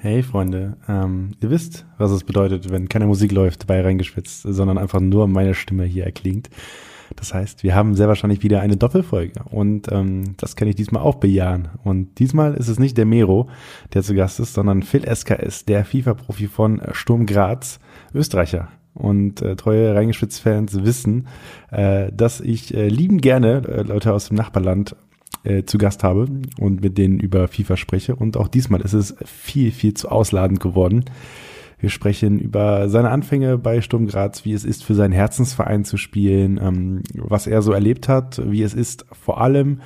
Hey Freunde, ähm, ihr wisst, was es bedeutet, wenn keine Musik läuft bei reingeschwitzt, sondern einfach nur meine Stimme hier erklingt. Das heißt, wir haben sehr wahrscheinlich wieder eine Doppelfolge und ähm, das kann ich diesmal auch bejahen. Und diesmal ist es nicht der Mero, der zu Gast ist, sondern Phil SKS, der FIFA-Profi von Sturm Graz, Österreicher. Und äh, treue Reingeschwitzt-Fans wissen, äh, dass ich äh, lieben gerne äh, Leute aus dem Nachbarland äh, zu Gast habe und mit denen über FIFA spreche. Und auch diesmal ist es viel, viel zu ausladend geworden. Wir sprechen über seine Anfänge bei Sturm Graz, wie es ist, für seinen Herzensverein zu spielen, ähm, was er so erlebt hat, wie es ist, vor allem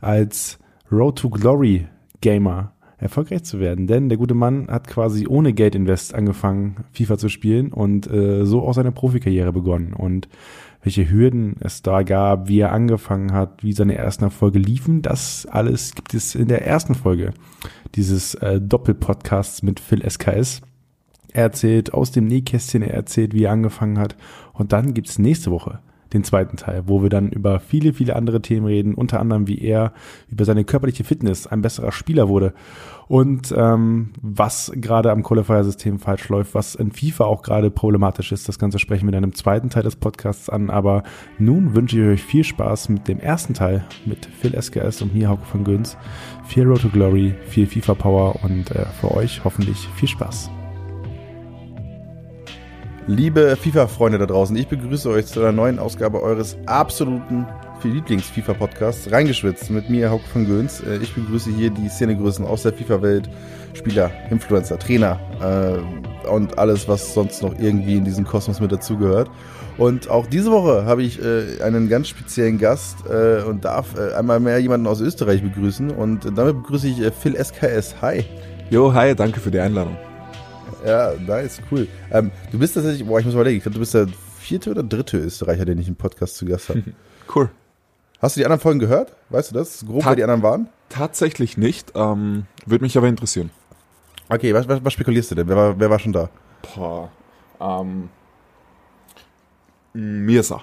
als Road to Glory Gamer erfolgreich zu werden. Denn der gute Mann hat quasi ohne Geld Invest angefangen, FIFA zu spielen und äh, so auch seine Profikarriere begonnen. Und welche Hürden es da gab, wie er angefangen hat, wie seine ersten Erfolge liefen. Das alles gibt es in der ersten Folge dieses äh, Doppelpodcasts mit Phil SKS. Er erzählt aus dem Nähkästchen, er erzählt, wie er angefangen hat. Und dann gibt's nächste Woche den zweiten Teil, wo wir dann über viele, viele andere Themen reden, unter anderem wie er über seine körperliche Fitness ein besserer Spieler wurde und ähm, was gerade am Qualifier-System falsch läuft, was in FIFA auch gerade problematisch ist. Das Ganze sprechen wir dann im zweiten Teil des Podcasts an. Aber nun wünsche ich euch viel Spaß mit dem ersten Teil mit Phil SKS und mir, Hauke von Göns. Viel Road to Glory, viel FIFA Power und äh, für euch hoffentlich viel Spaß. Liebe FIFA-Freunde da draußen, ich begrüße euch zu einer neuen Ausgabe eures absoluten Lieblings-FIFA-Podcasts, reingeschwitzt mit mir, Hauke von Göns. Äh, ich begrüße hier die Szenegrößen aus der FIFA-Welt, Spieler, Influencer, Trainer äh, und alles, was sonst noch irgendwie in diesem Kosmos mit dazugehört. Und auch diese Woche habe ich äh, einen ganz speziellen Gast äh, und darf äh, einmal mehr jemanden aus Österreich begrüßen. Und damit begrüße ich äh, Phil SKS. Hi. Jo, hi, danke für die Einladung. Ja, nice, cool. Ähm, du bist tatsächlich, boah, ich muss mal denken, ich glaube, du bist der vierte oder dritte Österreicher, den ich im Podcast zu Gast habe. cool. Hast du die anderen Folgen gehört? Weißt du das? Grob, Ta wer die anderen waren? Tatsächlich nicht. Ähm, Würde mich aber interessieren. Okay, was, was, was, spekulierst du denn? Wer war, wer war schon da? Boah, ähm, Mirsa.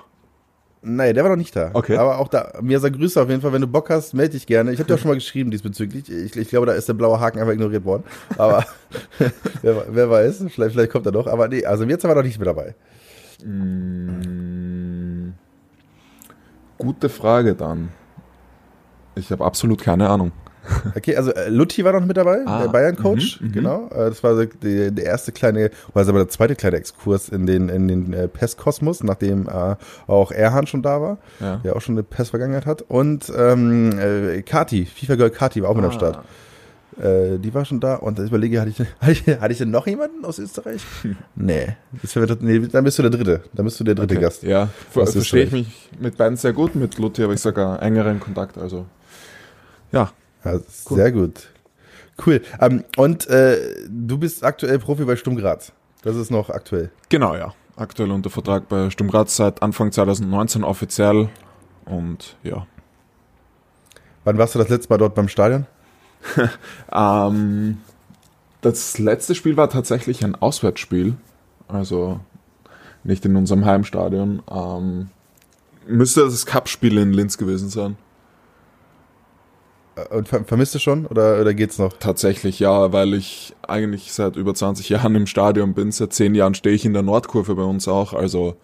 Nee, der war noch nicht da. Okay. Aber auch da, Mirsa, Grüße auf jeden Fall. Wenn du Bock hast, melde dich gerne. Ich habe dir auch schon mal geschrieben diesbezüglich. Ich, ich, glaube, da ist der blaue Haken einfach ignoriert worden. Aber wer, wer, weiß, vielleicht, vielleicht kommt er doch. Aber nee, also Mirza war noch nicht mit dabei. Mm, gute Frage dann. Ich habe absolut keine Ahnung. Okay, also äh, Lutti war noch mit dabei, ah, der Bayern-Coach, mhm, mhm, genau. Äh, das war der, der erste kleine, oder aber der zweite kleine Exkurs in den, in den äh, PES-Kosmos, nachdem äh, auch Erhan schon da war, ja. der auch schon eine PES-Vergangenheit hat. Und ähm, äh, Kati, FIFA Girl Kati war auch ah. mit am ah. Start. Äh, die war schon da und ich überlege, hatte ich, hatte ich, hatte ich denn noch jemanden aus Österreich? nee. Das wär, nee. Dann bist du der Dritte. Dann bist du der dritte okay. Gast. Ja, verstehe ich mich mit beiden sehr gut. Mit Luthi habe ich sogar engeren Kontakt. Also, ja, ja, cool. Sehr gut. Cool. Ähm, und äh, du bist aktuell Profi bei Sturm Graz. Das ist noch aktuell. Genau, ja. Aktuell unter Vertrag bei Sturm Graz seit Anfang 2019 offiziell. Und ja. Wann warst du das letzte Mal dort beim Stadion? ähm, das letzte Spiel war tatsächlich ein Auswärtsspiel. Also nicht in unserem Heimstadion. Ähm, müsste das Cup-Spiel in Linz gewesen sein. Äh, und ver vermisst du schon oder, oder geht's noch? Tatsächlich ja, weil ich eigentlich seit über 20 Jahren im Stadion bin. Seit 10 Jahren stehe ich in der Nordkurve bei uns auch. Also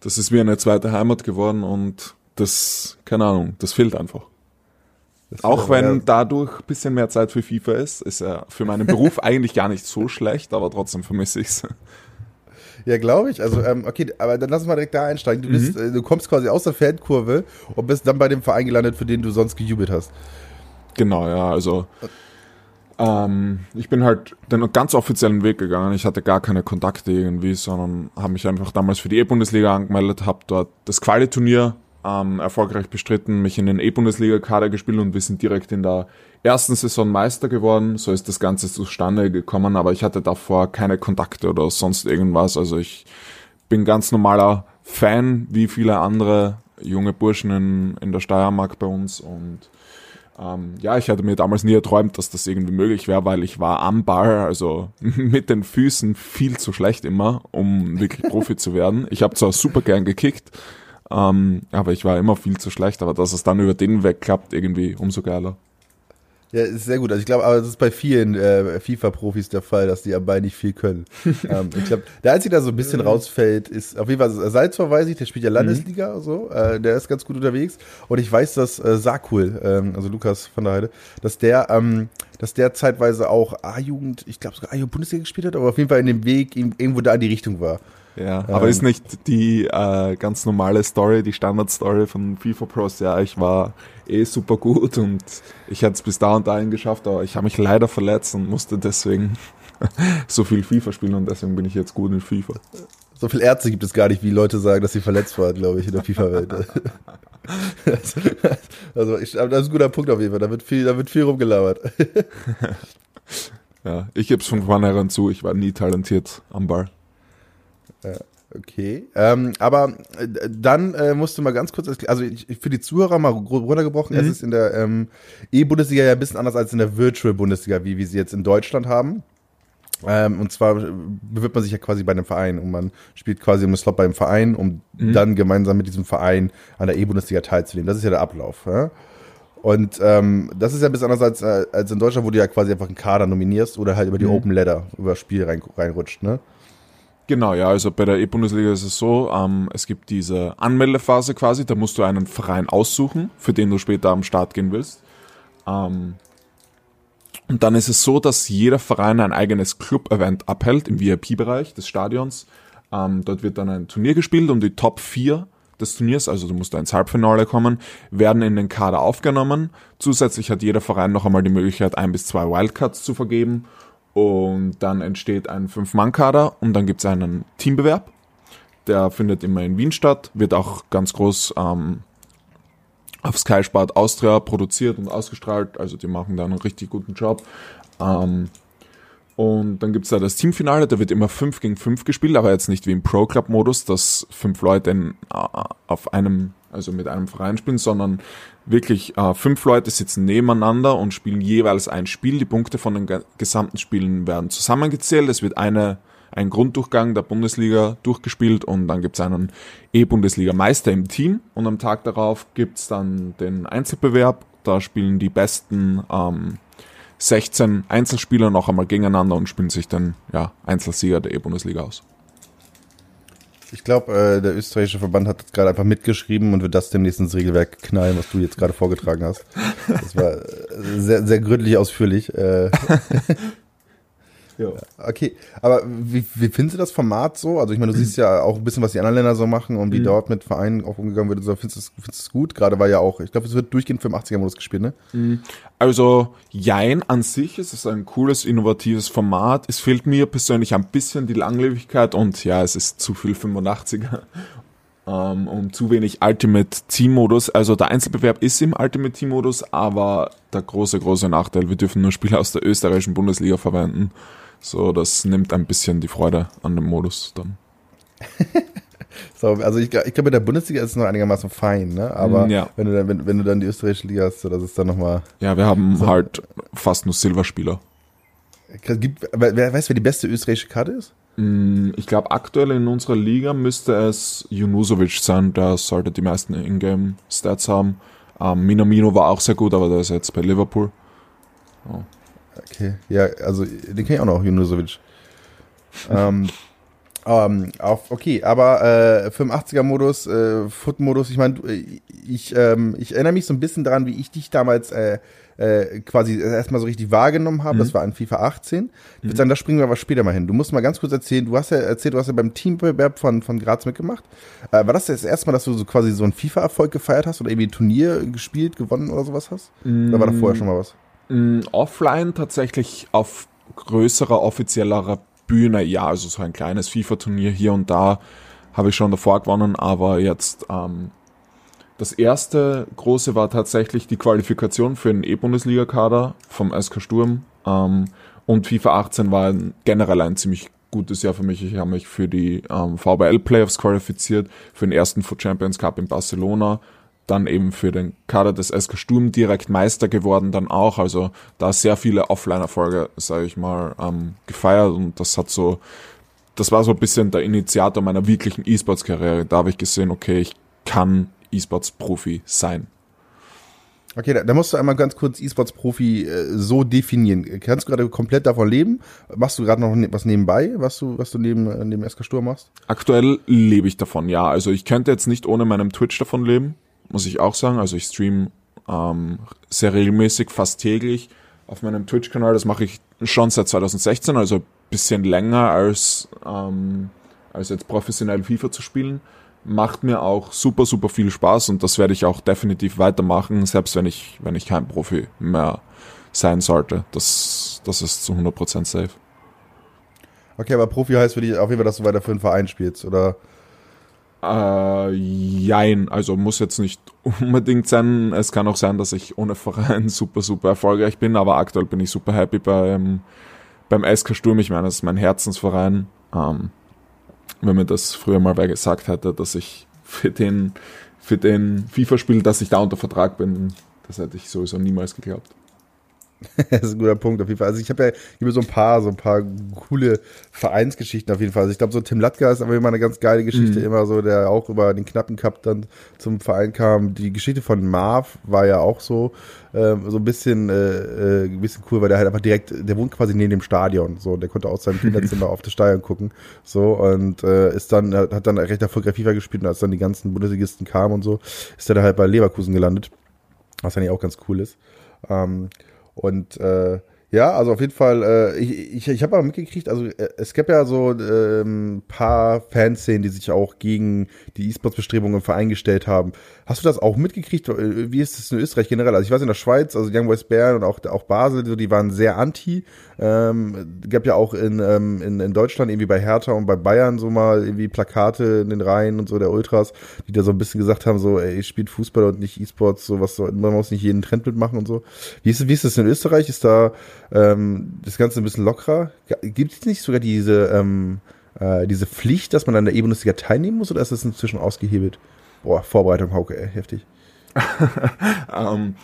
das ist wie eine zweite Heimat geworden und das, keine Ahnung, das fehlt einfach. Das auch wenn ja. dadurch bisschen mehr Zeit für FIFA ist, ist ja für meinen Beruf eigentlich gar nicht so schlecht, aber trotzdem vermisse ich's. Ja, glaube ich. Also, ähm, okay, aber dann lass uns mal direkt da einsteigen. Du, bist, mhm. äh, du kommst quasi aus der Fankurve und bist dann bei dem Verein gelandet, für den du sonst gejubelt hast. Genau, ja, also ähm, ich bin halt den ganz offiziellen Weg gegangen. Ich hatte gar keine Kontakte irgendwie, sondern habe mich einfach damals für die E-Bundesliga angemeldet, habe dort das Quali-Turnier ähm, erfolgreich bestritten, mich in den E-Bundesliga-Kader gespielt und wir sind direkt in der ersten Saison Meister geworden. So ist das Ganze zustande gekommen, aber ich hatte davor keine Kontakte oder sonst irgendwas. Also ich bin ganz normaler Fan, wie viele andere junge Burschen in, in der Steiermark bei uns und ähm, ja, ich hatte mir damals nie erträumt, dass das irgendwie möglich wäre, weil ich war am Ball, also mit den Füßen viel zu schlecht immer, um wirklich Profi zu werden. Ich habe zwar super gern gekickt, ähm, aber ich war immer viel zu schlecht, aber dass es dann über den Weg klappt, irgendwie umso geiler. Ja, ist sehr gut. Also ich glaube, aber das ist bei vielen äh, FIFA-Profis der Fall, dass die am Ball nicht viel können. ähm, ich glaube, der Einzige, der so ein bisschen rausfällt, ist auf jeden Fall Salzor, weiß ich, der spielt ja Landesliga, mhm. so, äh, der ist ganz gut unterwegs. Und ich weiß, dass äh, Sarkul, ähm, also Lukas von der Heide, dass der, ähm, dass der zeitweise auch A-Jugend, ich glaube sogar A-Jugend-Bundesliga gespielt hat, aber auf jeden Fall in dem Weg irgendwo da in die Richtung war. Ja, aber ähm, ist nicht die äh, ganz normale Story, die Standard-Story von FIFA Pros, ja, ich war eh super gut und ich hätte es bis da und dahin geschafft, aber ich habe mich leider verletzt und musste deswegen so viel FIFA spielen und deswegen bin ich jetzt gut in FIFA. So viel Ärzte gibt es gar nicht, wie Leute sagen, dass sie verletzt waren, glaube ich, in der FIFA-Welt. also, ich, das ist ein guter Punkt auf jeden Fall. Da wird viel, da wird viel rumgelabert. ja, ich gebe es von vornherein zu, ich war nie talentiert am Ball. Okay, ähm, aber äh, dann äh, musst du mal ganz kurz, also ich, für die Zuhörer mal runtergebrochen, mhm. es ist in der ähm, E-Bundesliga ja ein bisschen anders als in der Virtual-Bundesliga, wie wir sie jetzt in Deutschland haben. Ähm, und zwar bewirbt man sich ja quasi bei einem Verein und man spielt quasi um Slot beim Verein, um mhm. dann gemeinsam mit diesem Verein an der E-Bundesliga teilzunehmen. Das ist ja der Ablauf. Ja? Und ähm, das ist ja ein bisschen anders als, äh, als in Deutschland, wo du ja quasi einfach einen Kader nominierst oder halt über die mhm. Open Ladder, über das Spiel rein, reinrutscht, ne? Genau, ja, also bei der E-Bundesliga ist es so, ähm, es gibt diese Anmeldephase quasi, da musst du einen Verein aussuchen, für den du später am Start gehen willst. Ähm, und dann ist es so, dass jeder Verein ein eigenes Club-Event abhält im VIP-Bereich des Stadions. Ähm, dort wird dann ein Turnier gespielt und die Top 4 des Turniers, also du musst da ins Halbfinale kommen, werden in den Kader aufgenommen. Zusätzlich hat jeder Verein noch einmal die Möglichkeit, ein bis zwei Wildcards zu vergeben und dann entsteht ein Fünf-Mann-Kader und dann gibt es einen Teambewerb. Der findet immer in Wien statt, wird auch ganz groß ähm, auf Sky Sport Austria produziert und ausgestrahlt. Also die machen da einen richtig guten Job. Ähm, und dann gibt es da das Teamfinale, da wird immer 5 gegen 5 gespielt, aber jetzt nicht wie im Pro Club Modus, dass fünf Leute in, uh, auf einem, also mit einem Verein spielen, sondern wirklich uh, fünf Leute sitzen nebeneinander und spielen jeweils ein Spiel. Die Punkte von den gesamten Spielen werden zusammengezählt. Es wird eine, ein Grunddurchgang der Bundesliga durchgespielt und dann gibt es einen E-Bundesliga-Meister im Team und am Tag darauf gibt es dann den Einzelbewerb. Da spielen die besten ähm, 16 Einzelspieler noch einmal gegeneinander und spielen sich dann ja, Einzelsieger der E-Bundesliga aus. Ich glaube, äh, der österreichische Verband hat gerade einfach mitgeschrieben und wird das demnächst ins Regelwerk knallen, was du jetzt gerade vorgetragen hast. Das war äh, sehr, sehr gründlich ausführlich. Äh. Ja. Okay, aber wie, wie findest du das Format so? Also ich meine, du siehst ja auch ein bisschen, was die anderen Länder so machen und wie mhm. dort mit Vereinen auch umgegangen wird. So, findest du es findest gut? Gerade war ja auch, ich glaube, es wird durchgehend 85er-Modus gespielt, ne? Mhm. Also Jein an sich ist es ein cooles, innovatives Format. Es fehlt mir persönlich ein bisschen die Langlebigkeit und ja, es ist zu viel 85er ähm, und zu wenig Ultimate Team Modus. Also der Einzelbewerb ist im Ultimate Team Modus, aber der große, große Nachteil, wir dürfen nur Spieler aus der österreichischen Bundesliga verwenden. So, das nimmt ein bisschen die Freude an dem Modus dann. so, also ich, ich glaube, in der Bundesliga ist es noch einigermaßen fein, ne? Aber mm, ja. wenn, du dann, wenn, wenn du dann die österreichische Liga hast, das ist dann nochmal. Ja, wir haben so. halt fast nur Silberspieler. Gibt, wer weiß, wer die beste österreichische Karte ist? Mm, ich glaube, aktuell in unserer Liga müsste es Junusovic sein, der sollte die meisten Ingame-Stats haben. Ähm, Minamino war auch sehr gut, aber der ist jetzt bei Liverpool. Oh. Okay, ja, also den kenne ich auch noch, Junusovic. ähm, ähm, auf, okay, aber äh, 85er-Modus, äh, Foot-Modus, ich meine, ich, ähm, ich erinnere mich so ein bisschen daran, wie ich dich damals äh, äh, quasi erstmal so richtig wahrgenommen habe. Mhm. Das war in FIFA 18. Ich würde mhm. sagen, da springen wir aber später mal hin. Du musst mal ganz kurz erzählen, du hast ja erzählt, du hast ja beim Teambewerb von, von Graz mitgemacht. Äh, war das das erste Mal, dass du so quasi so einen FIFA-Erfolg gefeiert hast oder irgendwie ein Turnier gespielt, gewonnen oder sowas hast? Mhm. Oder war da vorher schon mal was? Mm, offline tatsächlich auf größerer, offiziellerer Bühne, ja, also so ein kleines FIFA-Turnier hier und da habe ich schon davor gewonnen, aber jetzt ähm, das erste große war tatsächlich die Qualifikation für den E-Bundesliga-Kader vom SK Sturm ähm, und FIFA 18 war generell ein ziemlich gutes Jahr für mich. Ich habe mich für die ähm, VBL Playoffs qualifiziert, für den ersten Foot Champions Cup in Barcelona dann eben für den Kader des SK Sturm direkt Meister geworden dann auch. Also da sehr viele Offline-Erfolge, sage ich mal, ähm, gefeiert und das hat so, das war so ein bisschen der Initiator meiner wirklichen E-Sports-Karriere. Da habe ich gesehen, okay, ich kann E-Sports-Profi sein. Okay, da, da, musst du einmal ganz kurz E-Sports-Profi äh, so definieren. Kannst du gerade komplett davon leben? Machst du gerade noch ne was nebenbei, was du, was du neben, äh, neben SK Sturm machst? Aktuell lebe ich davon, ja. Also ich könnte jetzt nicht ohne meinem Twitch davon leben, muss ich auch sagen. Also ich stream ähm, sehr regelmäßig, fast täglich auf meinem Twitch-Kanal. Das mache ich schon seit 2016, also bisschen länger als, ähm, als jetzt professionell FIFA zu spielen macht mir auch super, super viel Spaß und das werde ich auch definitiv weitermachen, selbst wenn ich, wenn ich kein Profi mehr sein sollte. Das, das ist zu 100% safe. Okay, aber Profi heißt für dich auf jeden Fall, dass du weiter für einen Verein spielst, oder? Äh, jein, also muss jetzt nicht unbedingt sein. Es kann auch sein, dass ich ohne Verein super, super erfolgreich bin, aber aktuell bin ich super happy beim, beim SK Sturm. Ich meine, das ist mein Herzensverein. Ähm, wenn mir das früher mal wer gesagt hätte, dass ich für den, für den FIFA-Spiel, dass ich da unter Vertrag bin, das hätte ich sowieso niemals geglaubt. das ist ein guter Punkt auf jeden Fall. Also ich habe ja immer so ein paar, so ein paar coole Vereinsgeschichten auf jeden Fall. Also ich glaube, so Tim Latka ist aber immer eine ganz geile Geschichte, mhm. immer so, der auch über den knappen Cup dann zum Verein kam. Die Geschichte von Marv war ja auch so, äh, so ein bisschen, äh, äh, ein bisschen cool, weil der halt einfach direkt, der wohnt quasi neben dem Stadion. So, der konnte aus seinem Kinderzimmer auf das Stadion gucken. So, und äh, ist dann, hat dann recht erfolgreich FIFA gespielt und als dann die ganzen Bundesligisten kamen und so, ist er da halt bei Leverkusen gelandet. Was eigentlich auch ganz cool ist. Ähm, und äh, ja, also auf jeden Fall, äh, ich, ich, ich habe aber mitgekriegt, also äh, es gab ja so ähm, paar Fanszenen, die sich auch gegen die E-Sports-Bestrebungen im Verein gestellt haben. Hast du das auch mitgekriegt? Äh, wie ist es in Österreich generell? Also ich weiß in der Schweiz, also Young Boys Bern und auch, auch Basel, die waren sehr anti. Ähm, gab ja auch in, ähm, in, in Deutschland irgendwie bei Hertha und bei Bayern so mal irgendwie Plakate in den Reihen und so der Ultras, die da so ein bisschen gesagt haben, so, ey, ich spiele Fußball und nicht E-Sports, so was so, man muss nicht jeden Trend mitmachen und so. Wie ist, wie ist das in Österreich? Ist da ähm, das Ganze ein bisschen lockerer? Gibt es nicht sogar diese, ähm, äh, diese Pflicht, dass man an der E-Bundesliga teilnehmen muss oder ist das inzwischen ausgehebelt? Boah, Vorbereitung, Hauke, ey, heftig. um, ähm,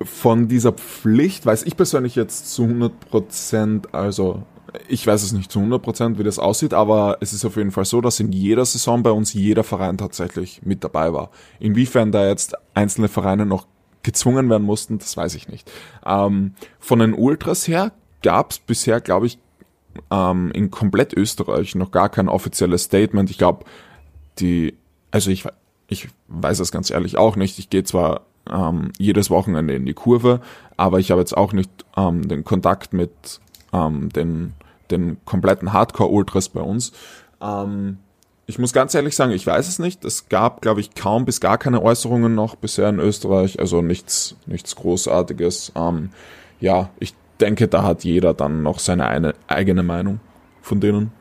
von dieser Pflicht weiß ich persönlich jetzt zu 100 Prozent, also ich weiß es nicht zu 100 Prozent, wie das aussieht, aber es ist auf jeden Fall so, dass in jeder Saison bei uns jeder Verein tatsächlich mit dabei war. Inwiefern da jetzt einzelne Vereine noch gezwungen werden mussten, das weiß ich nicht. Ähm, von den Ultras her gab es bisher, glaube ich, ähm, in komplett Österreich noch gar kein offizielles Statement. Ich glaube, die, also ich, ich weiß es ganz ehrlich auch nicht. Ich gehe zwar ähm, jedes Wochenende in die Kurve, aber ich habe jetzt auch nicht ähm, den Kontakt mit ähm, den, den kompletten Hardcore-Ultras bei uns. Ähm, ich muss ganz ehrlich sagen, ich weiß es nicht. Es gab, glaube ich, kaum bis gar keine Äußerungen noch bisher in Österreich, also nichts, nichts Großartiges. Ähm, ja, ich denke, da hat jeder dann noch seine eine, eigene Meinung von denen.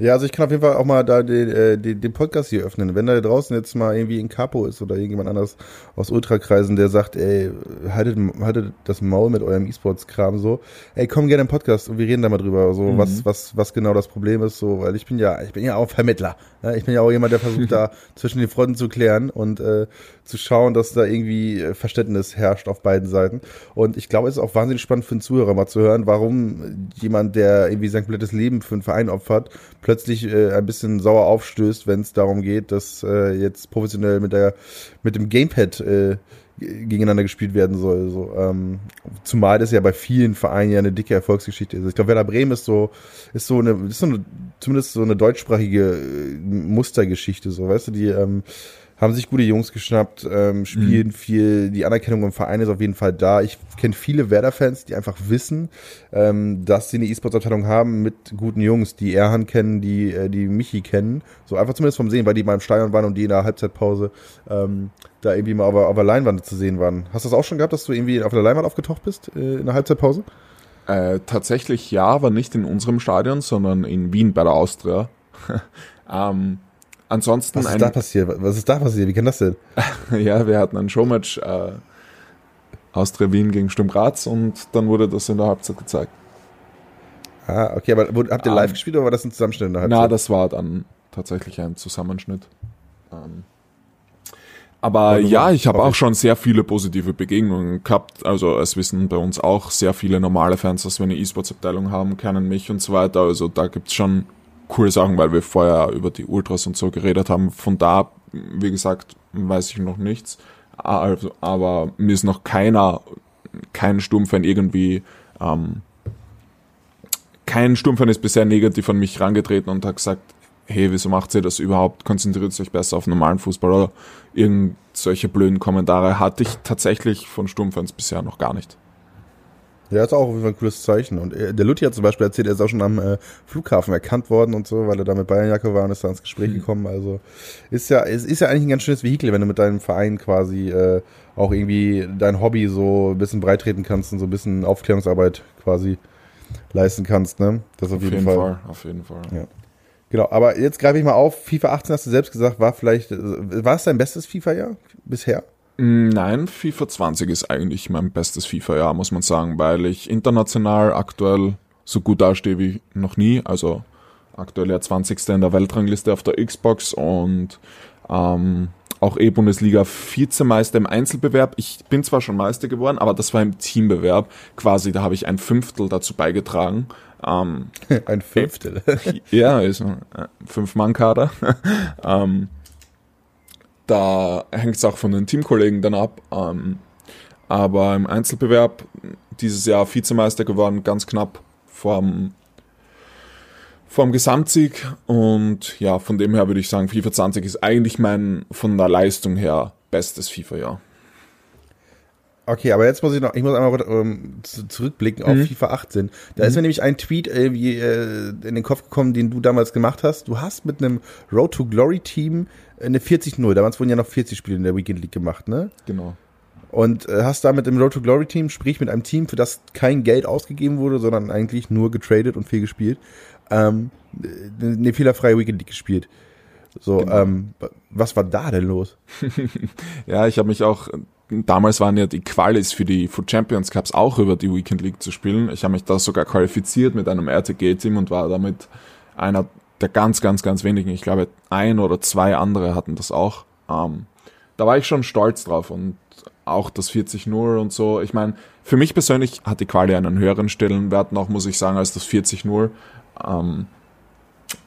Ja, also ich kann auf jeden Fall auch mal da den, äh, den, den Podcast hier öffnen. Wenn da draußen jetzt mal irgendwie ein Capo ist oder irgendjemand anders aus Ultrakreisen, der sagt, ey, haltet, haltet das Maul mit eurem E-Sports-Kram so, ey, komm gerne im Podcast und wir reden da mal drüber, so, mhm. was, was, was genau das Problem ist, so, weil ich bin ja, ich bin ja auch Vermittler. Ne? Ich bin ja auch jemand, der versucht da zwischen den Fronten zu klären und äh, zu schauen, dass da irgendwie äh, Verständnis herrscht auf beiden Seiten. Und ich glaube, es ist auch wahnsinnig spannend für den Zuhörer mal zu hören, warum jemand, der irgendwie sein komplettes Leben für einen Verein opfert, plötzlich äh, ein bisschen sauer aufstößt, wenn es darum geht, dass äh, jetzt professionell mit der mit dem Gamepad äh, gegeneinander gespielt werden soll. So, ähm, zumal das ja bei vielen Vereinen ja eine dicke Erfolgsgeschichte ist. Ich glaube, Werder Bremen ist so, ist so eine, ist so eine, zumindest so eine deutschsprachige äh, Mustergeschichte, so, weißt du, die ähm, haben sich gute Jungs geschnappt, ähm, spielen mhm. viel. Die Anerkennung im Verein ist auf jeden Fall da. Ich kenne viele Werder-Fans, die einfach wissen, ähm, dass sie eine E-Sports-Abteilung haben mit guten Jungs, die Erhan kennen, die äh, die Michi kennen. So einfach zumindest vom Sehen, weil die mal im Stadion waren und die in der Halbzeitpause ähm, da irgendwie mal auf, auf der Leinwand zu sehen waren. Hast du das auch schon gehabt, dass du irgendwie auf der Leinwand aufgetaucht bist äh, in der Halbzeitpause? Äh, tatsächlich ja, aber nicht in unserem Stadion, sondern in Wien bei der Austria. ähm, Ansonsten Was ist da passiert? Was ist da passiert? Wie kann das denn? ja, wir hatten ein Showmatch äh, Austria Wien gegen Sturm Graz und dann wurde das in der Halbzeit gezeigt. Ah, okay, aber habt ihr live um, gespielt oder war das ein Zusammenschnitt in der Halbzeit? Na, das war dann tatsächlich ein Zusammenschnitt. Um, aber ja, ich habe auch schon sehr viele positive Begegnungen gehabt. Also es wissen bei uns auch sehr viele normale Fans, dass wir eine E-Sports-Abteilung haben, kennen mich und so weiter. Also da gibt's schon coole Sachen, weil wir vorher über die Ultras und so geredet haben. Von da, wie gesagt, weiß ich noch nichts. also, aber mir ist noch keiner, kein Sturmfan irgendwie, ähm, kein Sturmfan ist bisher negativ an mich herangetreten und hat gesagt, hey, wieso macht ihr das überhaupt? Konzentriert euch besser auf normalen Fußball oder irgend solche blöden Kommentare hatte ich tatsächlich von Sturmfans bisher noch gar nicht. Ja, ist auch auf jeden Fall ein cooles Zeichen. Und äh, der Lutti hat zum Beispiel erzählt, er ist auch schon am äh, Flughafen erkannt worden und so, weil er da mit Bayernjacke war und ist da ins Gespräch mhm. gekommen. Also ist ja, es ist ja eigentlich ein ganz schönes Vehikel, wenn du mit deinem Verein quasi äh, auch irgendwie dein Hobby so ein bisschen breitreten kannst und so ein bisschen Aufklärungsarbeit quasi leisten kannst, ne? Das auf, auf jeden, jeden Fall. Fall. Auf jeden Fall. Ja. Genau, aber jetzt greife ich mal auf. FIFA 18 hast du selbst gesagt, war vielleicht, war es dein bestes FIFA-Jahr bisher? Mm, nein, FIFA 20 ist eigentlich mein bestes FIFA-Jahr, muss man sagen, weil ich international aktuell so gut dastehe wie noch nie. Also aktuell ja 20. in der Weltrangliste auf der Xbox und ähm, auch E-Bundesliga Vizemeister im Einzelbewerb. Ich bin zwar schon Meister geworden, aber das war im Teambewerb. Quasi, da habe ich ein Fünftel dazu beigetragen. Ähm, ein Fünftel? ja, ist ein Fünf-Mann-Kader. ähm, da hängt es auch von den Teamkollegen dann ab. Ähm, aber im Einzelbewerb dieses Jahr Vizemeister geworden, ganz knapp vorm, vorm Gesamtsieg. Und ja, von dem her würde ich sagen, FIFA 20 ist eigentlich mein von der Leistung her bestes FIFA-Jahr. Okay, aber jetzt muss ich noch, ich muss einmal ähm, zurückblicken auf mhm. FIFA 18. Da mhm. ist mir nämlich ein Tweet irgendwie äh, in den Kopf gekommen, den du damals gemacht hast. Du hast mit einem Road to Glory Team eine 40-0, damals wurden ja noch 40 Spiele in der Weekend League gemacht, ne? Genau. Und äh, hast da mit dem Road to Glory Team, sprich mit einem Team, für das kein Geld ausgegeben wurde, sondern eigentlich nur getradet und viel gespielt, ähm, eine fehlerfreie Weekend League gespielt. So, genau. ähm, was war da denn los? ja, ich habe mich auch damals waren ja die Qualis für die Food Champions Cups auch über die Weekend League zu spielen. Ich habe mich da sogar qualifiziert mit einem RTG-Team und war damit einer der ganz, ganz, ganz wenigen. Ich glaube, ein oder zwei andere hatten das auch. Ähm, da war ich schon stolz drauf und auch das 40-0 und so. Ich meine, für mich persönlich hat die Quali einen höheren Stellenwert noch, muss ich sagen, als das 40-0. Ähm,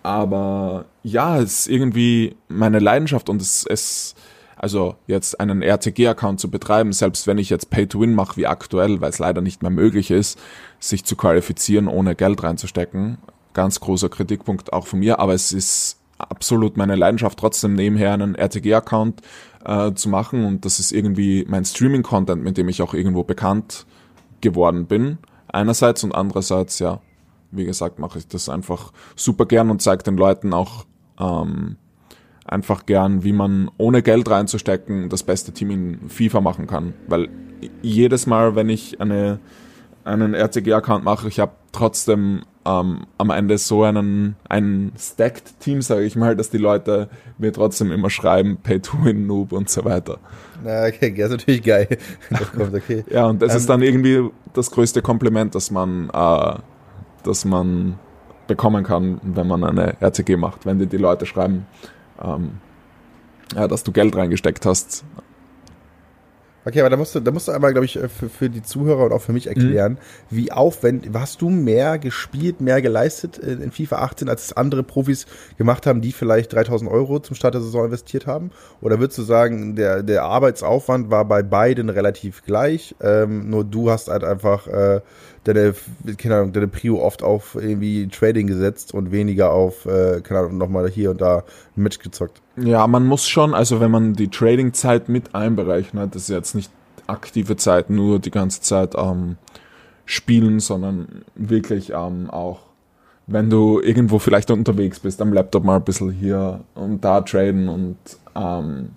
aber ja, es ist irgendwie meine Leidenschaft und es, es also jetzt einen RTG-Account zu betreiben, selbst wenn ich jetzt Pay-to-Win mache wie aktuell, weil es leider nicht mehr möglich ist, sich zu qualifizieren, ohne Geld reinzustecken. Ganz großer Kritikpunkt auch von mir, aber es ist absolut meine Leidenschaft, trotzdem nebenher einen RTG-Account äh, zu machen und das ist irgendwie mein Streaming-Content, mit dem ich auch irgendwo bekannt geworden bin. Einerseits und andererseits, ja, wie gesagt, mache ich das einfach super gern und zeige den Leuten auch ähm, einfach gern, wie man ohne Geld reinzustecken das beste Team in FIFA machen kann. Weil jedes Mal, wenn ich eine, einen RCG-Account mache, ich habe trotzdem ähm, am Ende so einen, ein stacked Team, sage ich mal, dass die Leute mir trotzdem immer schreiben, Pay to Win, Noob und so weiter. Na, okay, das ist natürlich geil. Kommt, okay. ja, und das um, ist ähm, dann irgendwie das größte Kompliment, dass man, äh, dass man bekommen kann, wenn man eine RCG macht, wenn dir die Leute schreiben, ähm, ja, dass du Geld reingesteckt hast. Okay, aber da musst du, da musst du einmal, glaube ich, äh, für, für die Zuhörer und auch für mich erklären, mhm. wie aufwendig, hast du mehr gespielt, mehr geleistet in FIFA 18, als es andere Profis gemacht haben, die vielleicht 3000 Euro zum Start der Saison investiert haben? Oder würdest du sagen, der, der Arbeitsaufwand war bei beiden relativ gleich, ähm, nur du hast halt einfach äh, deine, keine Ahnung, deine Prio oft auf irgendwie Trading gesetzt und weniger auf, äh, keine Ahnung, nochmal hier und da ein Match gezockt. Ja, man muss schon, also wenn man die Trading-Zeit mit einberechnet, das ist jetzt nicht aktive Zeit, nur die ganze Zeit ähm, spielen, sondern wirklich ähm, auch, wenn du irgendwo vielleicht unterwegs bist, am Laptop mal ein bisschen hier und da traden und ähm,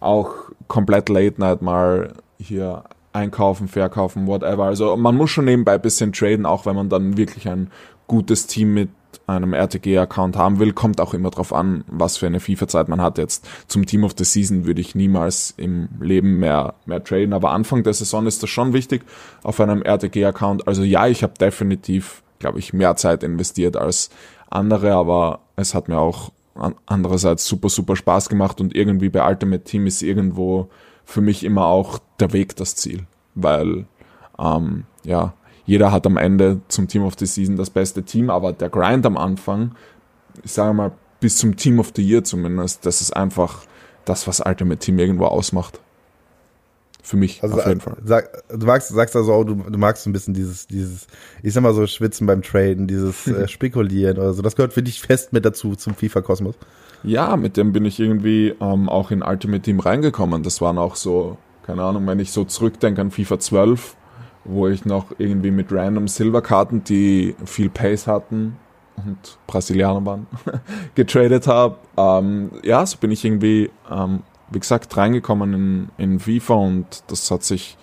auch komplett Late Night mal hier einkaufen, verkaufen, whatever. Also man muss schon nebenbei ein bisschen traden, auch wenn man dann wirklich ein gutes Team mit einem RTG-Account haben will, kommt auch immer drauf an, was für eine FIFA-Zeit man hat. Jetzt zum Team of the Season würde ich niemals im Leben mehr, mehr traden, aber Anfang der Saison ist das schon wichtig auf einem RTG-Account. Also ja, ich habe definitiv, glaube ich, mehr Zeit investiert als andere, aber es hat mir auch andererseits super, super Spaß gemacht und irgendwie bei Ultimate Team ist irgendwo für mich immer auch der Weg das Ziel, weil ähm, ja, jeder hat am Ende zum Team of the Season das beste Team, aber der Grind am Anfang, ich sage mal, bis zum Team of the Year zumindest, das ist einfach das, was Ultimate Team irgendwo ausmacht. Für mich Also auf jeden Fall. Sag, du magst, sagst also auch, du, du magst so ein bisschen dieses, dieses, ich sag mal so Schwitzen beim Traden, dieses äh, Spekulieren oder so. Das gehört für dich fest mit dazu zum FIFA-Kosmos. Ja, mit dem bin ich irgendwie ähm, auch in Ultimate Team reingekommen. Das waren auch so, keine Ahnung, wenn ich so zurückdenke an FIFA 12, wo ich noch irgendwie mit random Silverkarten, die viel Pace hatten und Brasilianer waren, getradet habe. Ähm, ja, so bin ich irgendwie, ähm, wie gesagt, reingekommen in, in FIFA und das hat sich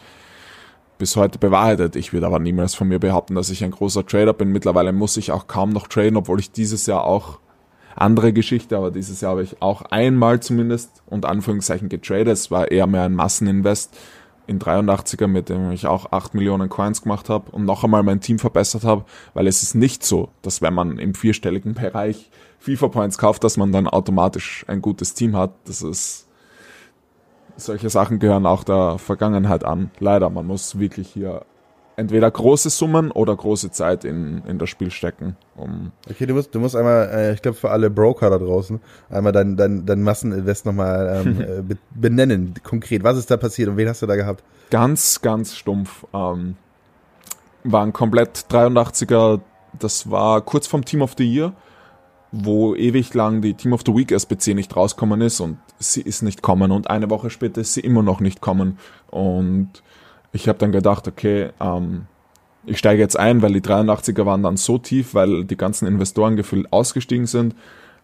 bis heute bewahrheitet. Ich würde aber niemals von mir behaupten, dass ich ein großer Trader bin. Mittlerweile muss ich auch kaum noch traden, obwohl ich dieses Jahr auch andere Geschichte, aber dieses Jahr habe ich auch einmal zumindest und Anführungszeichen getradet. Es war eher mehr ein Masseninvest in 83er, mit dem ich auch 8 Millionen Coins gemacht habe und noch einmal mein Team verbessert habe, weil es ist nicht so, dass wenn man im vierstelligen Bereich FIFA Points kauft, dass man dann automatisch ein gutes Team hat. Das ist solche Sachen gehören auch der Vergangenheit an. Leider, man muss wirklich hier entweder große Summen oder große Zeit in, in das Spiel stecken. Um Okay, du musst, du musst einmal, äh, ich glaube für alle Broker da draußen, einmal dein, dein, dein Masseninvest nochmal ähm, äh, be- benennen, konkret. Was ist da passiert und wen hast du da gehabt? ganz, ganz stumpf. Ähm, war ein komplett 83er, das war kurz vom Team of the Year, wo ewig lang die Team of the Week SBC nicht rauskommen ist und sie ist nicht kommen und eine Woche später ist sie immer noch nicht kommen und ich habe dann gedacht, okay, ähm, ich steige jetzt ein, weil die 83er waren dann so tief, weil die ganzen Investoren gefühlt ausgestiegen sind,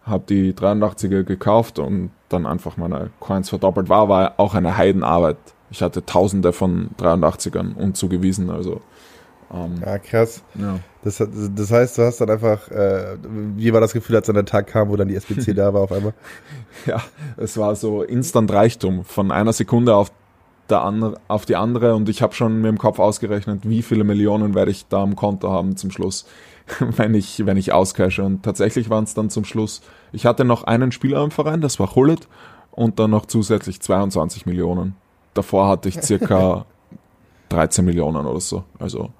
habe die 83er gekauft und dann einfach meine Coins verdoppelt. War aber auch eine Heidenarbeit. Ich hatte tausende von 83ern unzugewiesen, also ähm, Ja, krass. ja. Das, das heißt, du hast dann einfach, äh, wie war das Gefühl, als dann der Tag kam, wo dann die SPC da war auf einmal? Ja, es war so Instant Reichtum von einer Sekunde auf der andere, auf die andere und ich habe schon mir im Kopf ausgerechnet, wie viele Millionen werde ich da am Konto haben zum Schluss, wenn ich wenn ich auscashe und tatsächlich waren es dann zum Schluss. Ich hatte noch einen Spieler im Verein, das war Hullet und dann noch zusätzlich 22 Millionen. Davor hatte ich circa 13 Millionen oder so. Also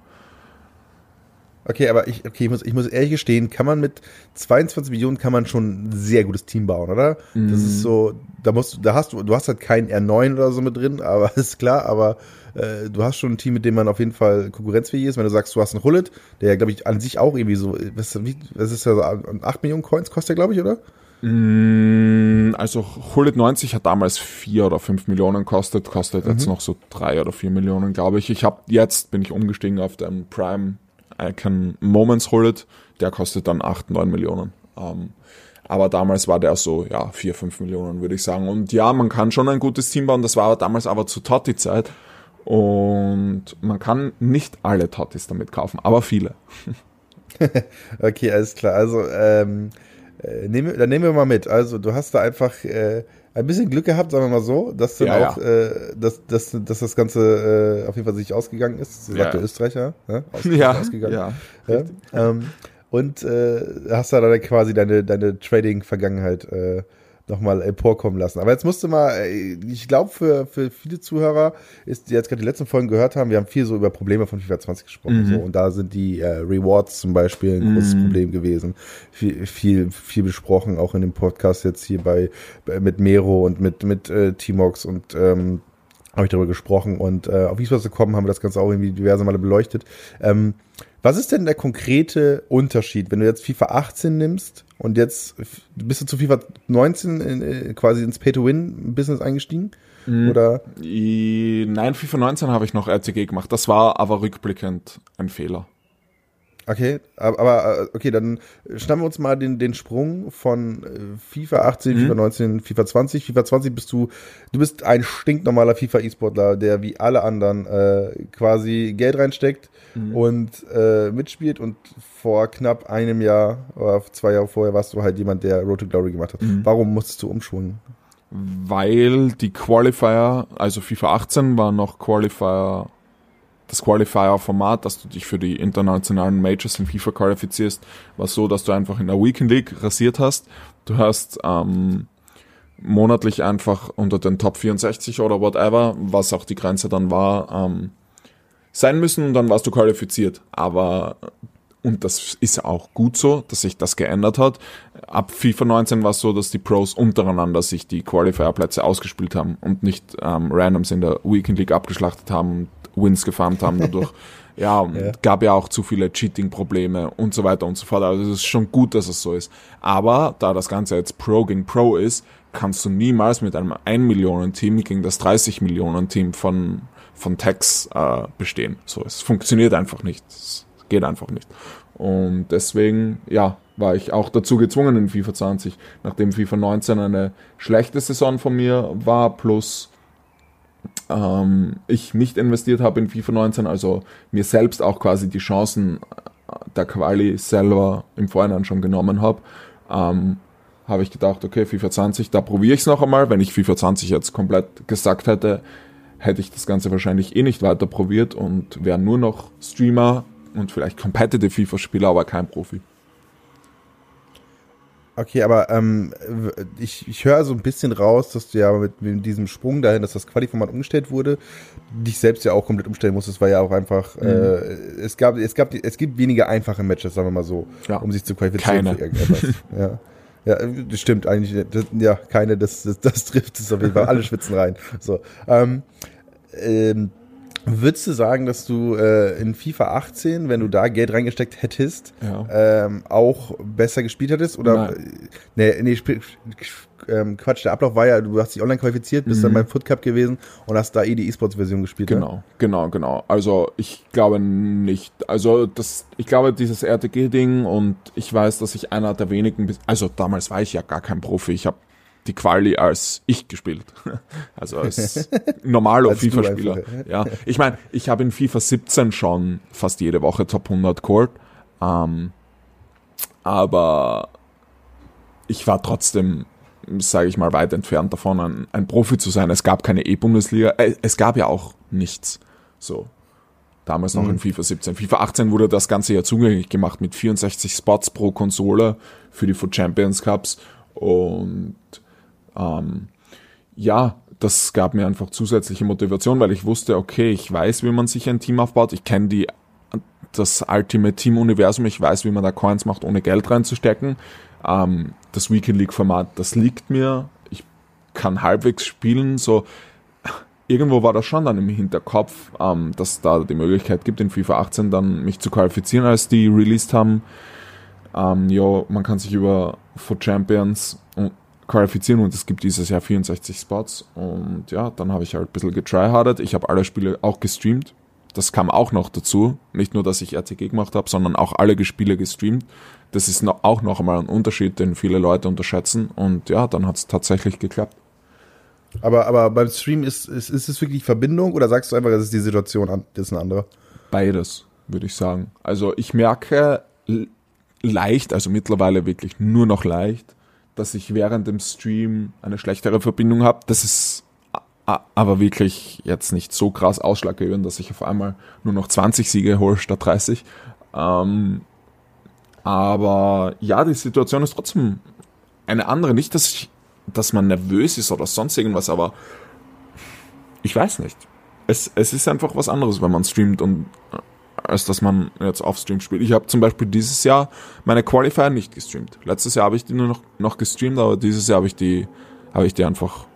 Okay, aber ich, okay, ich muss, ich muss ehrlich gestehen, kann man mit 22 Millionen kann man schon ein sehr gutes Team bauen, oder? Das Mhm. ist so, da musst du, da hast du, du hast halt keinen R9 oder so mit drin, aber ist klar, aber äh, du hast schon ein Team, mit dem man auf jeden Fall konkurrenzfähig ist. Wenn du sagst, du hast einen Hullet, der ja, glaube ich, an sich auch irgendwie so, was, wie, was ist ja so, 8 Millionen Coins kostet der, glaube ich, oder? Mm, Also Hullet 90 hat damals 4 oder 5 Millionen kostet, kostet jetzt noch so 3 oder 4 Millionen, glaube ich. Ich habe jetzt bin ich umgestiegen auf den Prime Icon Moments Hullet, der kostet dann 8, 9 Millionen. Ähm, aber damals war der so, ja, 4, 5 Millionen, würde ich sagen. Und ja, man kann schon ein gutes Team bauen, das war aber damals aber zu Totti-Zeit. Und man kann nicht alle Tottis damit kaufen, aber viele. Okay, alles klar. Also, ähm, äh, nehmen, dann nehmen wir mal mit. Also, du hast da einfach äh, ein bisschen Glück gehabt, sagen wir mal so, dass dann Ja, auch, Äh, dass, dass, dass das Ganze äh, auf jeden Fall sich ausgegangen ist. Sagt Ja. der Österreicher. Ne? Aus, Ja, ausgegangen. ja. Ja? Ähm, und äh, hast da dann quasi deine, deine Trading-Vergangenheit äh, nochmal emporkommen lassen. Aber jetzt musst du mal, äh, ich glaube, für, für viele Zuhörer, ist, die jetzt gerade die letzten Folgen gehört haben, wir haben viel so über Probleme von FIFA 20 gesprochen. So, und da sind die äh, Rewards zum Beispiel ein großes Problem gewesen. Viel, viel, viel besprochen, auch in dem Podcast jetzt hier bei, bei mit Mero und mit, mit äh, Timox und ähm, habe ich darüber gesprochen und äh, auf eSports gekommen haben wir das Ganze auch irgendwie diverse Male beleuchtet. Ähm, was ist denn der konkrete Unterschied, wenn du jetzt FIFA 18 nimmst und jetzt bist du zu FIFA 19 in, äh, quasi ins Pay-to-Win-Business eingestiegen? Oder I, nein, FIFA 19 habe ich noch RTG gemacht. Das war aber rückblickend ein Fehler. Okay, aber, äh, okay, dann schnappen wir uns mal den, den Sprung von äh, FIFA 18, FIFA 19, FIFA 20. FIFA 20 bist du, du bist ein stinknormaler FIFA-E-Sportler, der wie alle anderen äh, quasi Geld reinsteckt und äh, mitspielt und vor knapp einem Jahr oder zwei Jahre vorher warst du halt jemand, der Road to Glory gemacht hat. Warum musstest du umschwungen? Weil die Qualifier, also FIFA 18 war noch Qualifier, das Qualifier-Format, dass du dich für die internationalen Majors in FIFA qualifizierst, war so, dass du einfach in der Weekend League rasiert hast. Du hast ähm, monatlich einfach unter den Top 64 oder whatever, was auch die Grenze dann war, ähm, sein müssen und dann warst du qualifiziert. Aber und das ist auch gut so, dass sich das geändert hat. Ab FIFA 19 war es so, dass die Pros untereinander sich die Qualifier-Plätze ausgespielt haben und nicht ähm, Randoms in der Weekend League abgeschlachtet haben Wins gefarmt haben dadurch. ja, und ja. gab ja auch zu viele Cheating-Probleme und so weiter und so fort. Also es ist schon gut, dass es so ist. Aber da das Ganze jetzt Pro gegen Pro ist, kannst du niemals mit einem 1 Millionen Team gegen das 30 Millionen Team von von Tags äh, bestehen. So, es funktioniert einfach nicht. Es geht einfach nicht. Und deswegen, ja, war ich auch dazu gezwungen in FIFA 20, nachdem FIFA 19 eine schlechte Saison von mir war, plus ähm, ich nicht investiert habe in FIFA 19, also mir selbst auch quasi die Chancen der Quali selber im Vorhinein schon genommen habe, ähm, habe ich gedacht, okay, FIFA 20, da probiere ich es noch einmal. Wenn ich FIFA 20 jetzt komplett gesagt hätte, hätte ich das Ganze wahrscheinlich eh nicht weiter probiert und wäre nur noch Streamer und vielleicht Competitive FIFA-Spieler, aber kein Profi. Okay, aber ähm, ich, ich höre so ein bisschen raus, dass du ja mit, mit diesem Sprung dahin, dass das Quali-Format umgestellt wurde, dich selbst ja auch komplett umstellen musstest, weil ja auch einfach, mhm. äh, es gab, es gab, es gibt weniger einfache Matches, sagen wir mal so, ja. um sich zu qualifizieren Keine. für irgendetwas. ja. Ja, das stimmt eigentlich. Das, ja, keine, das, das, das trifft es auf jeden Fall. Alle schwitzen rein. So. Ähm, ähm, Würdest du sagen, dass du äh, in FIFA 18, wenn du da Geld reingesteckt hättest, ja. ähm, auch besser gespielt hättest? Oder Nein. nee, nee, ähm, Quatsch, der Ablauf war ja, du hast dich online qualifiziert, bist mhm. dann beim Foot Cup gewesen und hast da eh die E-Sports-Version gespielt. Genau, ja? genau, genau. Also ich glaube nicht. Also das, ich glaube, dieses RTG-Ding und ich weiß, dass ich einer der wenigen, also damals war ich ja gar kein Profi, ich habe die Quali als ich gespielt. Also als normaler FIFA-Spieler. Ja. Ich meine, ich habe in FIFA 17 schon fast jede Woche Top 100 geholt. Ähm, aber ich war trotzdem, sage ich mal, weit entfernt davon, ein, ein Profi zu sein. Es gab keine E-Bundesliga. Äh, es gab ja auch nichts. So. Damals noch mhm. in FIFA 17. FIFA 18 wurde das Ganze ja zugänglich gemacht mit 64 Spots pro Konsole für die Foot Champions Cups und ähm, ja, das gab mir einfach zusätzliche Motivation, weil ich wusste, okay, ich weiß, wie man sich ein Team aufbaut, ich kenne die das Ultimate Team Universum, ich weiß, wie man da Coins macht, ohne Geld reinzustecken. Ähm, das Weekend League Format, das liegt mir. Ich kann halbwegs spielen, so irgendwo war das schon dann im Hinterkopf, ähm, dass da die Möglichkeit gibt, in FIFA 18 dann mich zu qualifizieren, als die released haben. Ähm, ja, man kann sich über For Champions qualifizieren und es gibt dieses Jahr 64 Spots und ja, dann habe ich halt ein bisschen getryhardet. Ich habe alle Spiele auch gestreamt. Das kam auch noch dazu. Nicht nur, dass ich RTG gemacht habe, sondern auch alle Spiele gestreamt. Das ist noch, auch noch einmal ein Unterschied, den viele Leute unterschätzen. Und ja, dann hat es tatsächlich geklappt. Aber, aber beim Stream ist, ist, ist es wirklich Verbindung oder sagst du einfach, es ist die Situation, das ist eine andere? Beides, würde ich sagen. Also ich merke leicht, also mittlerweile wirklich nur noch leicht, dass ich während dem Stream eine schlechtere Verbindung habe. Das ist aber wirklich jetzt nicht so krass ausschlaggebend, dass ich auf einmal nur noch 20 Siege hole statt 30. Ähm, aber ja, die Situation ist trotzdem eine andere. Nicht, dass, ich, dass man nervös ist oder sonst irgendwas, aber ich weiß nicht. Es, es ist einfach was anderes, wenn man streamt und als dass man jetzt auf Stream spielt. Ich habe zum Beispiel dieses Jahr meine Qualifier nicht gestreamt. Letztes Jahr habe ich die nur noch, noch gestreamt, aber dieses Jahr habe ich die, ich die einfach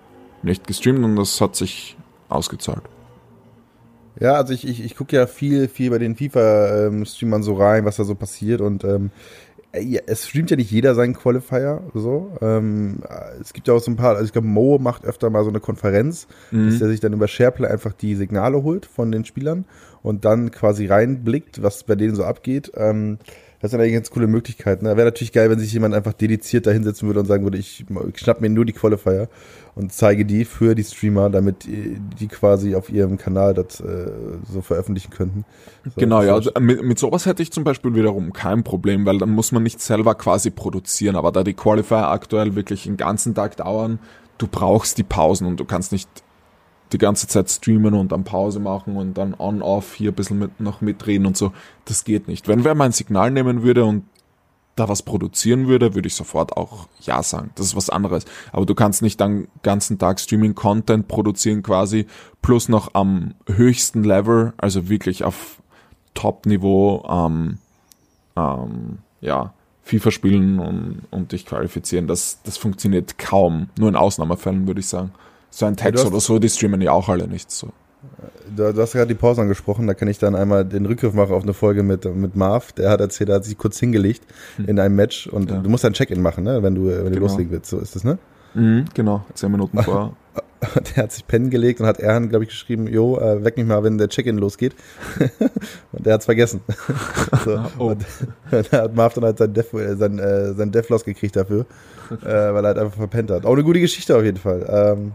nicht gestreamt und das hat sich ausgezahlt. Ja, also ich, ich, ich gucke ja viel, viel bei den FIFA-Streamern so rein, was da so passiert und ähm, ja, es streamt ja nicht jeder seinen Qualifier, so. Ähm, es gibt ja auch so ein paar, also ich glaube, Mo macht öfter mal so eine Konferenz, mhm. dass er sich dann über SharePlay einfach die Signale holt von den Spielern und dann quasi reinblickt, was bei denen so abgeht. Ähm, das sind eigentlich ganz coole Möglichkeiten. Ne? Wäre natürlich geil, wenn sich jemand einfach dediziert da hinsetzen würde und sagen würde, ich, ich schnapp mir nur die Qualifier und zeige die für die Streamer, damit die quasi auf ihrem Kanal das äh, so veröffentlichen könnten. So, genau, ja. Also mit, mit sowas hätte ich zum Beispiel wiederum kein Problem, weil dann muss man nicht selber quasi produzieren. Aber da die Qualifier aktuell wirklich den ganzen Tag dauern, du brauchst die Pausen und du kannst nicht die ganze Zeit streamen und dann Pause machen und dann on-off hier ein bisschen mit, noch mitreden und so. Das geht nicht. Wenn wer mein Signal nehmen würde und da was produzieren würde, würde ich sofort auch Ja sagen. Das ist was anderes. Aber du kannst nicht dann ganzen Tag Streaming-Content produzieren quasi, plus noch am höchsten Level, also wirklich auf Top-Niveau, ähm, ähm, ja, FIFA spielen und, und dich qualifizieren. Das, das funktioniert kaum. Nur in Ausnahmefällen, würde ich sagen. So ein Text oder so, die streamen ja auch alle nicht so. Du, du hast gerade die Pause angesprochen, da kann ich dann einmal den Rückgriff machen auf eine Folge mit, mit Marv. Der hat erzählt, er hat sich kurz hingelegt hm. in einem Match und ja. du musst ein Check-in machen, ne, wenn du, wenn du genau. loslegen willst. So ist das, ne? Mhm, genau, zehn Minuten vor. der hat sich pennen gelegt und hat Erhan, glaube ich, geschrieben, jo, äh, weck mich mal, wenn der Check-in losgeht. und der hat's vergessen. so, oh. Und da hat Marv dann halt sein Death, äh, sein, äh, sein Death gekriegt dafür, äh, weil er halt einfach verpennt hat. Auch eine gute Geschichte auf jeden Fall. Ähm,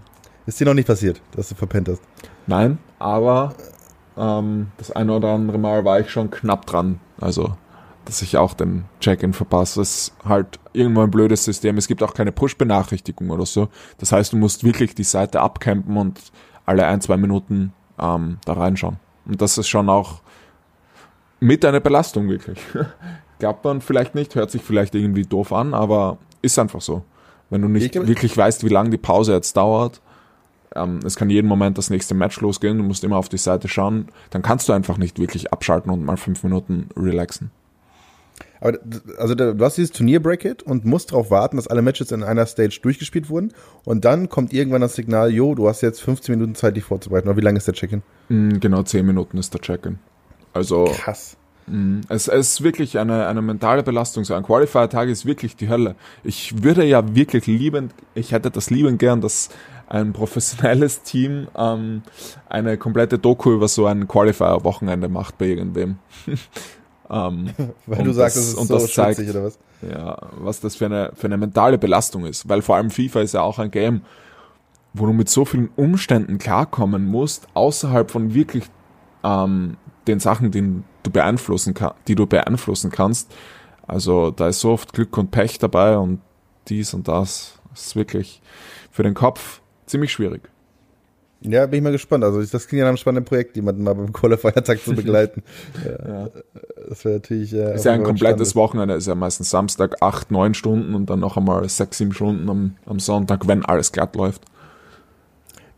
ist dir noch nicht passiert, dass du verpennt hast? Nein, aber ähm, das eine oder andere Mal war ich schon knapp dran. Also dass ich auch den Check-in verpasse. Das ist halt irgendwo ein blödes System. Es gibt auch keine Push-Benachrichtigung oder so. Das heißt, du musst wirklich die Seite abcampen und alle ein, zwei Minuten ähm, da reinschauen. Und das ist schon auch mit einer Belastung wirklich. Glaubt man vielleicht nicht, hört sich vielleicht irgendwie doof an, aber ist einfach so. Wenn du nicht wirklich weißt, wie lange die Pause jetzt dauert, ähm, es kann jeden Moment das nächste Match losgehen, du musst immer auf die Seite schauen, dann kannst du einfach nicht wirklich abschalten und mal fünf Minuten relaxen. Aber also du hast dieses Turnierbracket und musst darauf warten, dass alle Matches in einer Stage durchgespielt wurden. Und dann kommt irgendwann das Signal, jo, du hast jetzt 15 Minuten Zeit, dich vorzubereiten. Oder wie lange ist der Check-in? Mm, genau, 10 Minuten ist der Check-in. Also. Krass. Mm, es, es ist wirklich eine, eine mentale Belastung. So ein Qualifier-Tag ist wirklich die Hölle. Ich würde ja wirklich lieben, ich hätte das lieben gern, dass ein professionelles Team ähm, eine komplette Doku über so ein Qualifier-Wochenende macht bei irgendwem. Ähm, Weil du sagst, das, es ist und so das zeigt, oder was? Ja, was das für eine, für eine mentale Belastung ist. Weil vor allem FIFA ist ja auch ein Game, wo du mit so vielen Umständen klarkommen musst, außerhalb von wirklich ähm, den Sachen, die du beeinflussen kann, die du beeinflussen kannst. Also da ist so oft Glück und Pech dabei und dies und das. Das ist wirklich für den Kopf ziemlich schwierig. Ja, bin ich mal gespannt. Also das klingt ja nach einem spannenden Projekt, jemanden mal beim Qualifier-Tag zu begleiten. ja. Das wäre natürlich. Äh, ist ja ein komplettes spannend. Wochenende, ist ja meistens Samstag acht, neun Stunden und dann noch einmal sechs, sieben Stunden am, am Sonntag, wenn alles glatt läuft.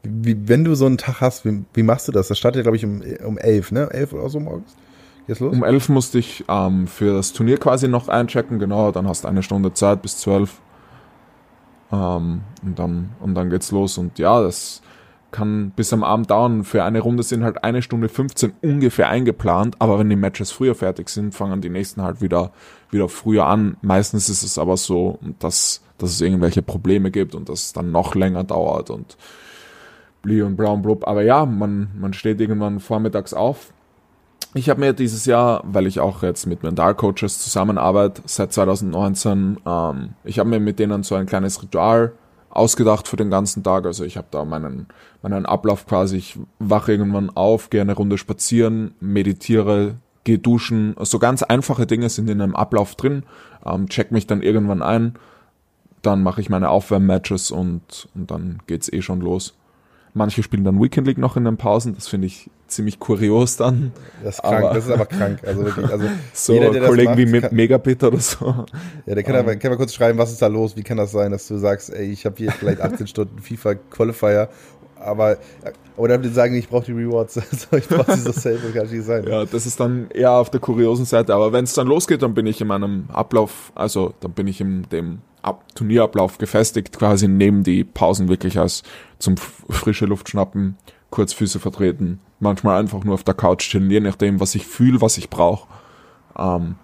Wie, wenn du so einen Tag hast, wie, wie machst du das? Das startet glaube ich, um, um elf, ne? Elf oder so morgens? Geht's los? Um elf musste ich ähm, für das Turnier quasi noch einchecken, genau. Dann hast du eine Stunde Zeit bis zwölf. Ähm, und, dann, und dann geht's los. Und ja, das kann bis am Abend dauern. Für eine Runde sind halt eine Stunde 15 ungefähr eingeplant, aber wenn die Matches früher fertig sind, fangen die nächsten halt wieder, wieder früher an. Meistens ist es aber so, dass, dass es irgendwelche Probleme gibt und dass es dann noch länger dauert und blie und brown blub. Aber ja, man, man steht irgendwann vormittags auf. Ich habe mir dieses Jahr, weil ich auch jetzt mit Mentalcoaches zusammenarbeite seit 2019, ähm, ich habe mir mit denen so ein kleines Ritual ausgedacht für den ganzen Tag. Also ich habe da meinen, meinen Ablauf quasi, ich wache irgendwann auf, gehe eine Runde spazieren, meditiere, gehe duschen. So also ganz einfache Dinge sind in einem Ablauf drin, ähm, check mich dann irgendwann ein, dann mache ich meine Aufwärmmatches und, und dann geht's eh schon los. Manche spielen dann Weekend League noch in den Pausen, das finde ich ziemlich kurios dann. Das ist krank, aber, das ist aber krank. Also wirklich, also so jeder, der Kollegen macht, wie mit Megabit oder so. Ja, der kann, um, aber, kann mal kurz schreiben, was ist da los, wie kann das sein, dass du sagst, ey, ich habe hier vielleicht 18 Stunden FIFA Qualifier, aber oder die sagen, ich brauche die Rewards, also ich brauche diese Save, kann nicht sein. Ja, das ist dann eher auf der kuriosen Seite, aber wenn es dann losgeht, dann bin ich in meinem Ablauf, also dann bin ich in dem Ab Turnierablauf gefestigt, quasi neben die Pausen wirklich als zum frische Luft schnappen, kurz Füße vertreten, manchmal einfach nur auf der Couch chillen, je nachdem, was ich fühle, was ich brauche. Ähm,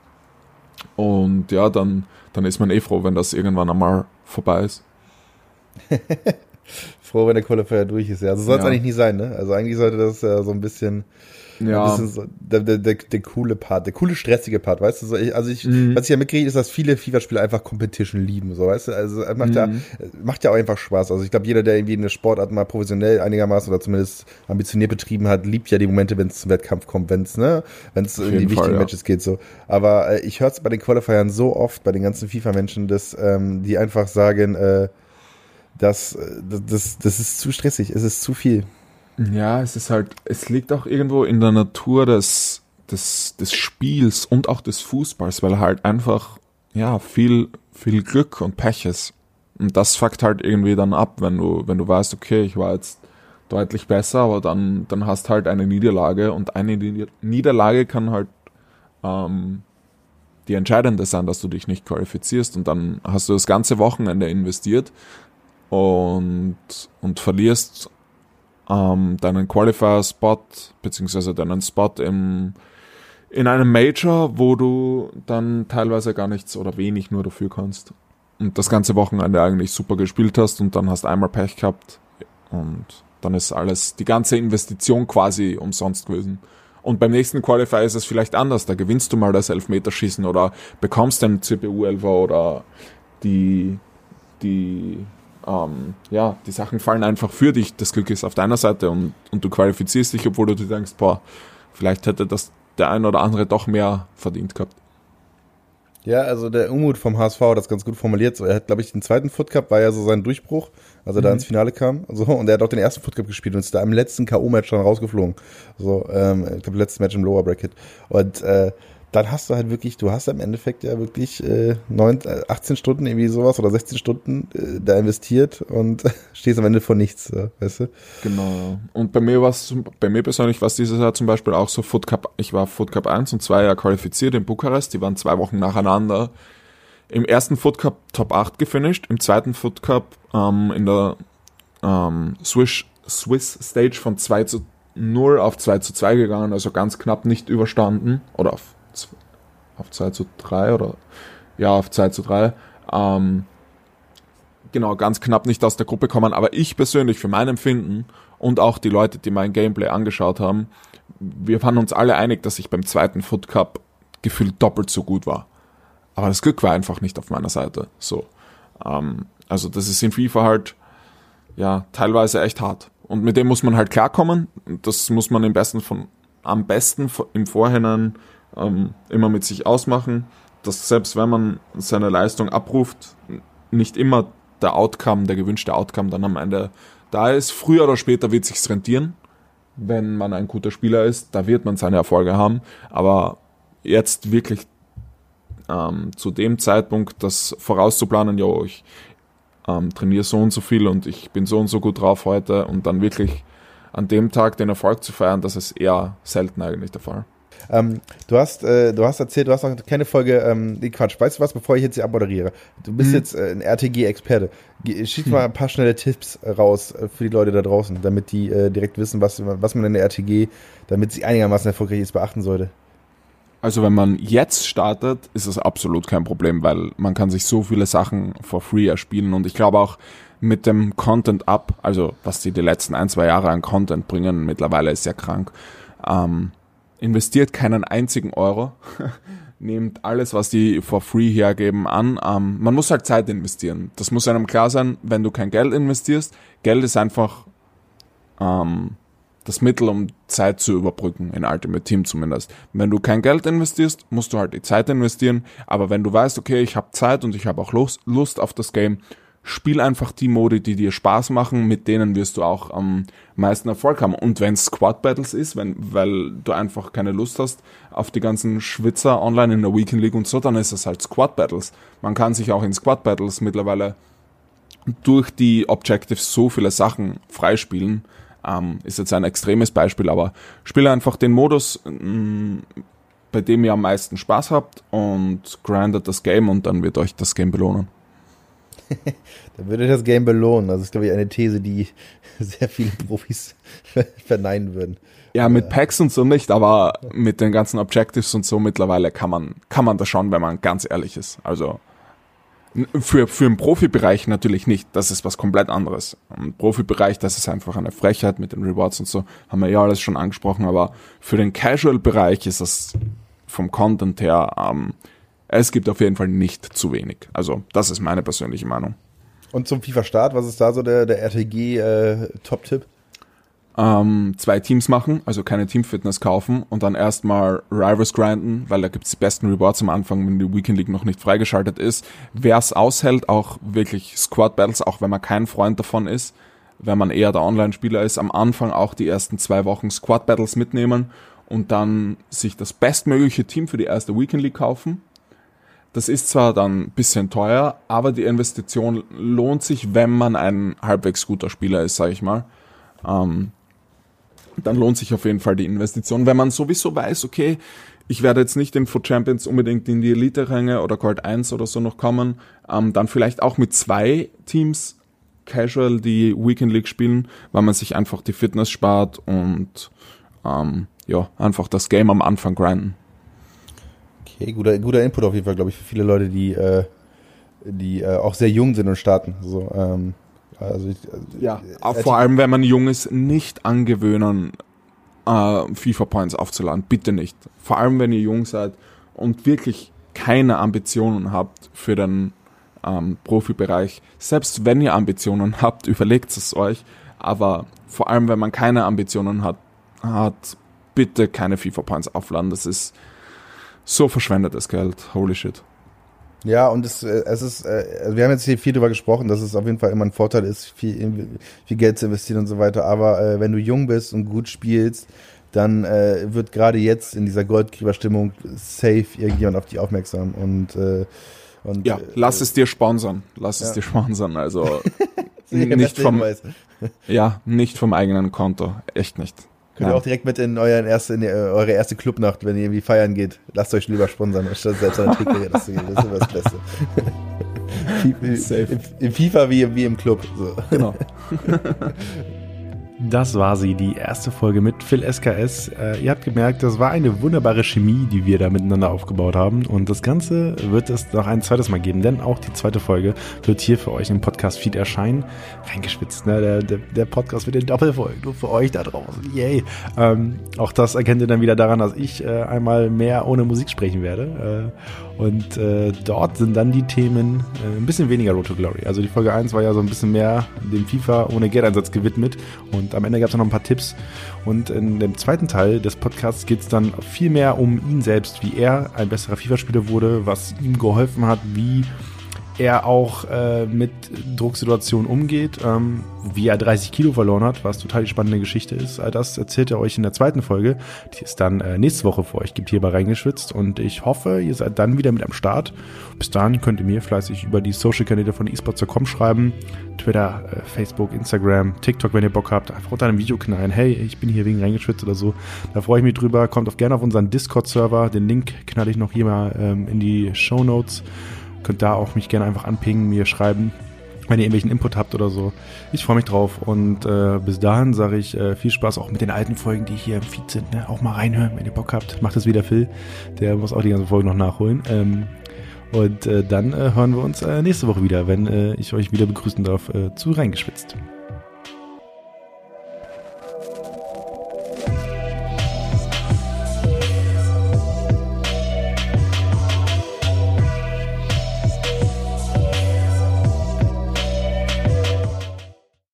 und ja, dann, dann ist man eh froh, wenn das irgendwann einmal vorbei ist. froh, wenn der Qualifier durch ist. Ja, also soll es ja. eigentlich nie sein, ne? Also eigentlich sollte das ja so ein bisschen ja. So, der, der, der, der, coole Part, der coole, stressige Part, weißt du? So, ich, also ich, mhm. was ich ja mitkriege, ist, dass viele FIFA-Spieler einfach Competition lieben, so, weißt du? Also macht mhm. ja, macht ja auch einfach Spaß. Also ich glaube, jeder, der irgendwie eine Sportart mal professionell einigermaßen oder zumindest ambitioniert betrieben hat, liebt ja die Momente, wenn es zum Wettkampf kommt, wenn es, ne, wenn es in die wichtigen Fall, ja. Matches geht, so. Aber äh, ich höre es bei den Qualifiern so oft, bei den ganzen FIFA-Menschen, dass ähm, die einfach sagen, äh, dass das, das ist zu stressig, es ist zu viel. Ja, es ist halt, es liegt auch irgendwo in der Natur des, des, des Spiels und auch des Fußballs, weil halt einfach, ja, viel, viel Glück und Pech ist. Und das fuckt halt irgendwie dann ab, wenn du, wenn du weißt, okay, ich war jetzt deutlich besser, aber dann, dann hast halt eine Niederlage und eine Niederlage kann halt, ähm, die entscheidende sein, dass du dich nicht qualifizierst und dann hast du das ganze Wochenende investiert und, und verlierst ähm, deinen Qualifier-Spot beziehungsweise deinen Spot im, in einem Major, wo du dann teilweise gar nichts oder wenig nur dafür kannst und das ganze Wochenende eigentlich super gespielt hast und dann hast einmal Pech gehabt und dann ist alles, die ganze Investition quasi umsonst gewesen. Und beim nächsten Qualifier ist es vielleicht anders. Da gewinnst du mal das Elfmeterschießen oder bekommst den CPU-Elfer oder die, die, ähm, ja, die Sachen fallen einfach für dich. Das Glück ist auf deiner Seite und, und du qualifizierst dich, obwohl du dir denkst, boah, vielleicht hätte das der ein oder andere doch mehr verdient gehabt. Ja, also der Umut vom HSV hat das ganz gut formuliert. So, er hat, glaube ich, den zweiten Foot Cup war ja so sein Durchbruch, als er mhm. da ins Finale kam. So, und er hat auch den ersten Foot Cup gespielt und ist da im letzten K.O.-Match dann rausgeflogen. So, ähm, ich glaube, letztes Match im Lower Bracket. Und äh, dann hast du halt wirklich, du hast im Endeffekt ja wirklich äh, 9, 18 äh, Stunden irgendwie sowas oder 16 Stunden äh, da investiert und stehst am Ende vor nichts, äh, weißt du? Genau. Und bei mir war es, bei mir persönlich war es dieses Jahr zum Beispiel auch so Foot Cup, ich war Foot Cup 1 und 2 Jahre qualifiziert in Bukarest, die waren zwei Wochen nacheinander. Im ersten Foot Cup Top 8 gefinisht, im zweiten Foot Cup ähm, in der ähm, Swiss, Swiss Stage von 2 zu 0 auf 2 zu 2 gegangen, also ganz knapp nicht überstanden oder auf auf 2 zu 3 oder ja, auf 2 zu 3. Ähm, genau, ganz knapp nicht aus der Gruppe kommen, aber ich persönlich für mein Empfinden und auch die Leute, die mein Gameplay angeschaut haben, wir waren uns alle einig, dass ich beim zweiten Foot Cup gefühlt doppelt so gut war. Aber das Glück war einfach nicht auf meiner Seite. So. Ähm, also das ist in FIFA halt ja teilweise echt hart. Und mit dem muss man halt klarkommen. Das muss man im besten von am besten im Vorhinein ähm, immer mit sich ausmachen, dass selbst wenn man seine Leistung abruft, nicht immer der Outcome, der gewünschte Outcome dann am Ende da ist. Früher oder später wird sich's rentieren, wenn man ein guter Spieler ist, da wird man seine Erfolge haben, aber jetzt wirklich ähm, zu dem Zeitpunkt das vorauszuplanen, ja, ich ähm, trainiere so und so viel und ich bin so und so gut drauf heute und dann wirklich an dem Tag den Erfolg zu feiern, das ist eher selten eigentlich der Fall. Ähm, du, hast, äh, du hast erzählt, du hast noch keine Folge, ähm, nee, Quatsch, weißt du was, bevor ich jetzt hier abmoderiere? Du bist hm. jetzt äh, ein RTG-Experte. Schick mal ein paar schnelle Tipps raus äh, für die Leute da draußen, damit die äh, direkt wissen, was, was man in der RTG, damit sie einigermaßen erfolgreich ist, beachten sollte. Also wenn man jetzt startet, ist es absolut kein Problem, weil man kann sich so viele Sachen for free erspielen und ich glaube auch mit dem Content up, also was die die letzten ein, zwei Jahre an Content bringen, mittlerweile ist ja krank. Ähm, investiert keinen einzigen Euro, nehmt alles, was die for free hergeben, an. Ähm, man muss halt Zeit investieren. Das muss einem klar sein, wenn du kein Geld investierst. Geld ist einfach ähm, das Mittel, um Zeit zu überbrücken, in Ultimate Team zumindest. Wenn du kein Geld investierst, musst du halt die Zeit investieren. Aber wenn du weißt, okay, ich habe Zeit und ich habe auch Lust, Lust auf das Game, spiel einfach die Modi, die dir Spaß machen, mit denen wirst du auch am meisten Erfolg haben. Und wenn Squad Battles ist, wenn, weil du einfach keine Lust hast auf die ganzen Schwitzer online in der Weekend League und so, dann ist es halt Squad Battles. Man kann sich auch in Squad Battles mittlerweile durch die Objectives so viele Sachen freispielen. Ähm, ist jetzt ein extremes Beispiel, aber spiele einfach den Modus, mh, mm, bei dem ihr am meisten Spaß habt und grindet das Game und dann wird euch das Game belohnen. Dann würde das Game belohnen. Das ist, glaube ich, eine These, die sehr viele Profis verneinen würden. Ja, mit Packs und so nicht, aber mit den ganzen Objectives und so mittlerweile kann man, kann man das schon, wenn man ganz ehrlich ist. Also, für, für den Profibereich natürlich nicht. Das ist was komplett anderes. Im Profibereich, das ist einfach eine Frechheit mit den Rewards und so. Haben wir ja alles schon angesprochen, aber für den Casual-Bereich ist das vom Content her, ähm, es gibt auf jeden Fall nicht zu wenig. Also, das ist meine persönliche Meinung. Und zum FIFA-Start, was ist da so der, der RTG-Top-Tipp? Äh, ähm, zwei Teams machen, also keine Teamfitness kaufen und dann erstmal Rivals grinden, weil da gibt's die besten Rewards am Anfang, wenn die Weekend League noch nicht freigeschaltet ist. Wer es aushält, auch wirklich Squad Battles, auch wenn man kein Freund davon ist, wenn man eher der Online-Spieler ist, am Anfang auch die ersten zwei Wochen Squad Battles mitnehmen und dann sich das bestmögliche Team für die erste Weekend League kaufen das ist zwar dann ein bisschen teuer, aber die Investition lohnt sich, wenn man ein halbwegs guter Spieler ist, sage ich mal. Ähm, dann lohnt sich auf jeden Fall die Investition. Wenn man sowieso weiß, okay, ich werde jetzt nicht in Foot Champions unbedingt in die Elite-Ränge oder Gold 1 oder so noch kommen. Ähm, dann vielleicht auch mit zwei Teams casual die Weekend League spielen, weil man sich einfach die Fitness spart und ähm, ja, einfach das Game am Anfang grinden. Okay, guter, guter Input auf jeden Fall, glaube ich, für viele Leute, die, äh, die äh, auch sehr jung sind und starten. So, ähm, also ich, ja, äh, vor allem, wenn man jung ist, nicht angewöhnen, äh, FIFA Points aufzuladen. Bitte nicht. Vor allem, wenn ihr jung seid und wirklich keine Ambitionen habt für den ähm, Profibereich. Selbst wenn ihr Ambitionen habt, überlegt es euch. Aber vor allem, wenn man keine Ambitionen hat, hat bitte keine FIFA Points aufladen. Das ist so verschwendetes Geld. Holy shit. Ja, und es, äh, es ist, äh, also wir haben jetzt hier viel darüber gesprochen, dass es auf jeden Fall immer ein Vorteil ist, viel, viel Geld zu investieren und so weiter. Aber äh, wenn du jung bist und gut spielst, dann äh, wird gerade jetzt in dieser Goldgräberstimmung safe irgendjemand auf dich aufmerksam. Und, äh, und ja, lass äh, es dir sponsern. Lass ja. es dir sponsern. Also nicht vom, ja, nicht vom eigenen Konto. Echt nicht. Könnt ihr auch direkt mit in, euren erste, in eure erste Clubnacht, wenn ihr irgendwie feiern geht. Lasst euch lieber sponsern, anstatt selbst eine Trickgerät zu geben. Das ist immer das Beste. Safe. Im, FIFA wie, wie im Club. So. Genau. Das war sie, die erste Folge mit Phil SKS. Äh, ihr habt gemerkt, das war eine wunderbare Chemie, die wir da miteinander aufgebaut haben. Und das Ganze wird es noch ein zweites Mal geben, denn auch die zweite Folge wird hier für euch im Podcast-Feed erscheinen. Reingespitzt, ne? Der, der, der Podcast wird in Doppelfolge, nur für euch da draußen. Yay! Ähm, auch das erkennt ihr dann wieder daran, dass ich äh, einmal mehr ohne Musik sprechen werde. Äh, und äh, dort sind dann die Themen äh, ein bisschen weniger Road to Glory. Also die Folge 1 war ja so ein bisschen mehr dem FIFA ohne Geldeinsatz gewidmet. Und am Ende gab es noch ein paar Tipps. Und in dem zweiten Teil des Podcasts geht es dann viel mehr um ihn selbst, wie er ein besserer FIFA-Spieler wurde, was ihm geholfen hat, wie er auch äh, mit Drucksituationen umgeht, ähm, wie er 30 Kilo verloren hat, was total die spannende Geschichte ist. All das erzählt er euch in der zweiten Folge, die es dann äh, nächste Woche für euch gibt, hier bei Reingeschwitzt. Und ich hoffe, ihr seid dann wieder mit am Start. Bis dahin könnt ihr mir fleißig über die Social-Kanäle von esports.com schreiben. Twitter, äh, Facebook, Instagram, TikTok, wenn ihr Bock habt. Einfach unter einem Video knallen. Hey, ich bin hier wegen Reingeschwitzt oder so. Da freue ich mich drüber. Kommt auf gerne auf unseren Discord-Server. Den Link knall ich noch hier mal ähm, in die Show Notes. Könnt da auch mich gerne einfach anpingen, mir schreiben, wenn ihr irgendwelchen Input habt oder so. Ich freue mich drauf und äh, bis dahin sage ich äh, viel Spaß auch mit den alten Folgen, die hier im Feed sind. Ne? Auch mal reinhören, wenn ihr Bock habt. Macht es wieder Phil. Der muss auch die ganze Folge noch nachholen. Ähm, und äh, dann äh, hören wir uns äh, nächste Woche wieder, wenn äh, ich euch wieder begrüßen darf zu Reingeschwitzt.